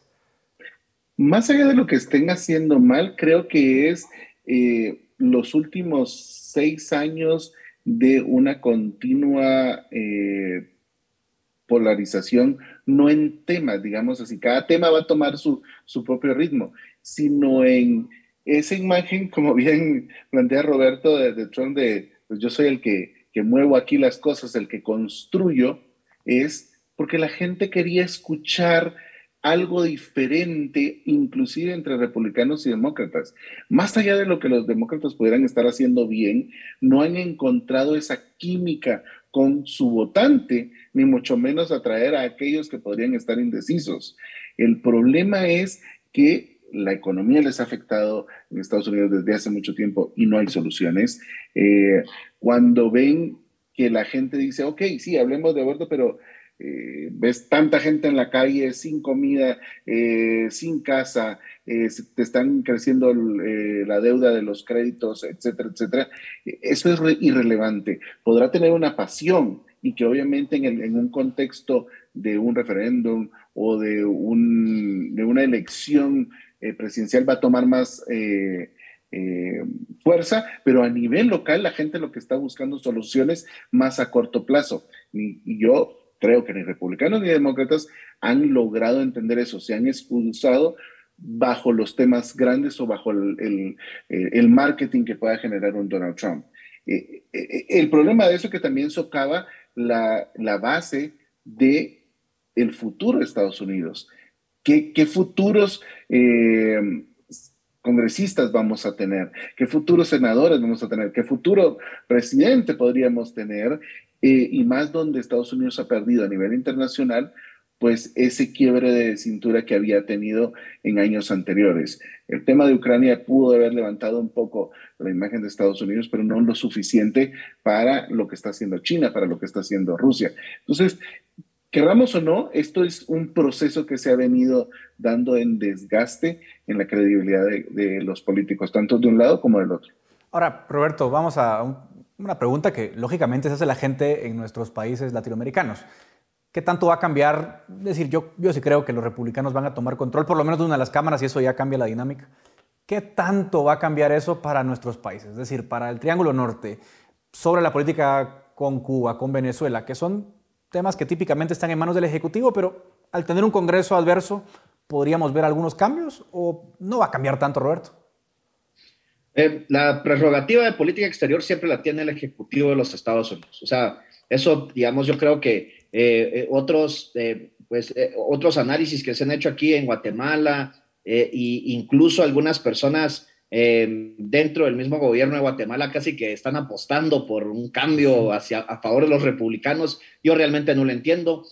Más allá de lo que estén haciendo mal, creo que es eh, los últimos seis años de una continua eh, polarización, no en temas, digamos así, cada tema va a tomar su, propio ritmo, sino en esa imagen, como bien plantea Roberto de, Trump, de pues yo soy el que, que muevo aquí las cosas, el que construyo, es porque la gente quería escuchar algo diferente, inclusive entre republicanos y demócratas. Más allá de lo que los demócratas pudieran estar haciendo bien, no han encontrado esa química con su votante, ni mucho menos atraer a aquellos que podrían estar indecisos. El problema es que la economía les ha afectado en Estados Unidos desde hace mucho tiempo y no hay soluciones. Eh, cuando ven que la gente dice, ok, sí, hablemos de aborto, pero eh, ves tanta gente en la calle sin comida, eh, sin casa, eh, te están creciendo la deuda de los créditos, etcétera, etcétera. Eso es irrelevante. Podrá tener una pasión y que obviamente en, un contexto de un referéndum o de, un, de una elección presidencial va a tomar más... fuerza, pero a nivel local la gente lo que está buscando soluciones más a corto plazo. y yo creo que ni republicanos ni demócratas han logrado entender eso, se han expulsado bajo los temas grandes o bajo el, el, marketing que pueda generar un Donald Trump. Eh, eh, el problema de eso es que también socava la, la base de el futuro de Estados Unidos. ¿Qué, futuros eh, congresistas vamos a tener? ¿Qué futuros senadores vamos a tener? ¿Qué futuro presidente podríamos tener? Eh, y más donde Estados Unidos ha perdido a nivel internacional, pues ese quiebre de cintura que había tenido en años anteriores. El tema de Ucrania pudo haber levantado un poco la imagen de Estados Unidos, pero no lo suficiente para lo que está haciendo China, para lo que está haciendo Rusia. Entonces, querramos o no, esto es un proceso que se ha venido dando en desgaste en la credibilidad de, los políticos, tanto de un lado como del otro. Ahora, Roberto, vamos a una pregunta que lógicamente se hace la gente en nuestros países latinoamericanos. ¿Qué tanto va a cambiar? Es decir, yo, yo sí creo que los republicanos van a tomar control, por lo menos de una de las cámaras, y eso ya cambia la dinámica. ¿Qué tanto va a cambiar eso para nuestros países? Es decir, para el Triángulo Norte, sobre la política con Cuba, con Venezuela, que son temas que típicamente están en manos del Ejecutivo, pero al tener un Congreso adverso, ¿podríamos ver algunos cambios o no va a cambiar tanto, Roberto? Eh, la prerrogativa de política exterior siempre la tiene el Ejecutivo de los Estados Unidos. O sea, eso, digamos, yo creo que eh, eh, otros, pues, otros análisis que se han hecho aquí en Guatemala e incluso algunas personas dentro del mismo gobierno de Guatemala casi que están apostando por un cambio hacia, a favor de los republicanos. Yo realmente no lo entiendo,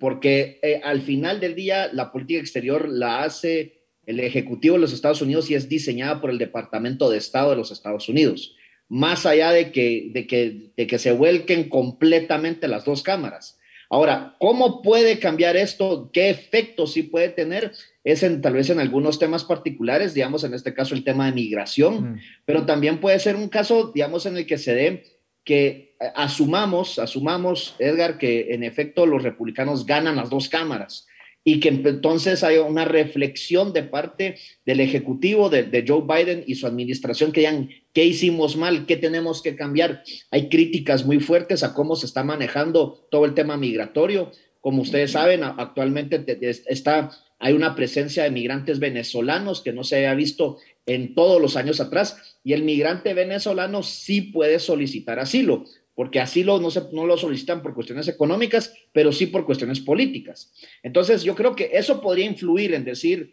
porque al final del día la política exterior la hace el Ejecutivo de los Estados Unidos y es diseñada por el Departamento de Estado de los Estados Unidos, más allá de que, de que, de que se vuelquen completamente las dos cámaras. Ahora, ¿cómo puede cambiar esto? ¿Qué efecto sí puede tener? Es en, tal vez en algunos temas particulares, digamos, en este caso el tema de migración, pero también puede ser un caso, digamos, en el que se dé que asumamos, asumamos, Edgar, que en efecto los republicanos ganan las dos cámaras y que entonces haya una reflexión de parte del Ejecutivo, de, Joe Biden y su administración que digan qué hicimos mal, qué tenemos que cambiar. Hay críticas muy fuertes a cómo se está manejando todo el tema migratorio. Como ustedes saben, actualmente está, hay una presencia de migrantes venezolanos que no se había visto en todos los años atrás y el migrante venezolano sí puede solicitar asilo porque así lo, no, se, no lo solicitan por cuestiones económicas, pero sí por cuestiones políticas. Entonces, yo creo que eso podría influir en decir,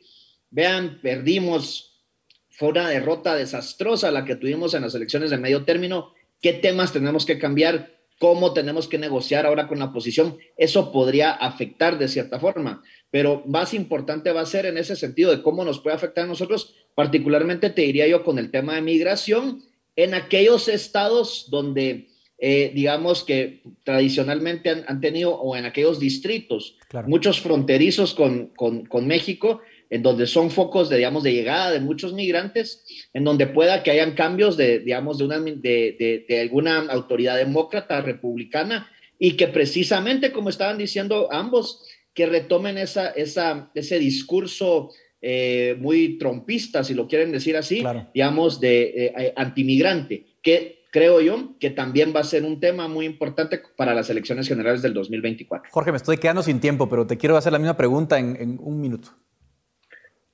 vean, perdimos, fue una derrota desastrosa la que tuvimos en las elecciones de medio término, qué temas tenemos que cambiar, cómo tenemos que negociar ahora con la oposición, eso podría afectar de cierta forma, pero más importante va a ser en ese sentido de cómo nos puede afectar a nosotros, particularmente te diría yo con el tema de migración, en aquellos estados donde eh, digamos que tradicionalmente han, tenido, o en aquellos distritos, muchos fronterizos con, con, México, en donde son focos de, digamos, de llegada de muchos migrantes, en donde pueda que hayan cambios de, digamos, de, una, de, de, alguna autoridad demócrata, republicana, y que precisamente, como estaban diciendo ambos, que retomen esa, esa, ese discurso eh, muy trompista, si lo quieren decir así, digamos, de eh, antimigrante, que creo yo que también va a ser un tema muy importante para las elecciones generales del 2024. Jorge, me estoy quedando sin tiempo, pero te quiero hacer la misma pregunta en, un minuto.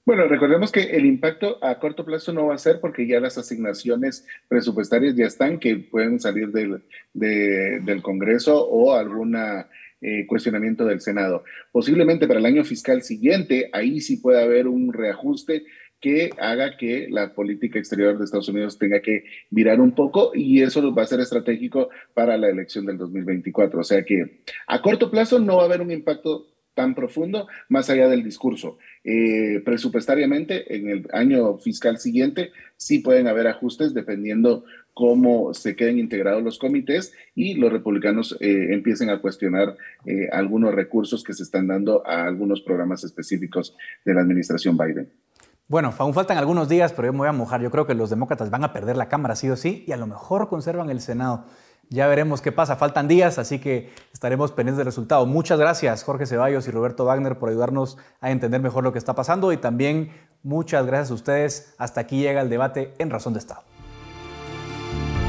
Bueno, recordemos que el impacto a corto plazo no va a ser porque ya las asignaciones presupuestarias ya están, que pueden salir del, del Congreso o alguna eh, cuestionamiento del Senado. Posiblemente para el año fiscal siguiente, ahí sí puede haber un reajuste que haga que la política exterior de Estados Unidos tenga que virar un poco y eso va a ser estratégico para la elección del 2024. O sea que a corto plazo no va a haber un impacto tan profundo más allá del discurso. Eh, presupuestariamente, en el año fiscal siguiente, sí pueden haber ajustes dependiendo cómo se queden integrados los comités y los republicanos eh, empiecen a cuestionar eh, algunos recursos que se están dando a algunos programas específicos de la administración Biden. Bueno, aún faltan algunos días, pero yo me voy a mojar. Yo creo que los demócratas van a perder la Cámara sí o sí y a lo mejor conservan el Senado. Ya veremos qué pasa. Faltan días, así que estaremos pendientes del resultado. Muchas gracias, Jorge Ceballos y Roberto Wagner, por ayudarnos a entender mejor lo que está pasando y también muchas gracias a ustedes. Hasta aquí llega el debate en Razón de Estado.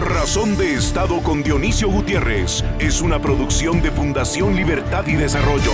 Razón de Estado con Dionisio Gutiérrez es una producción de Fundación Libertad y Desarrollo.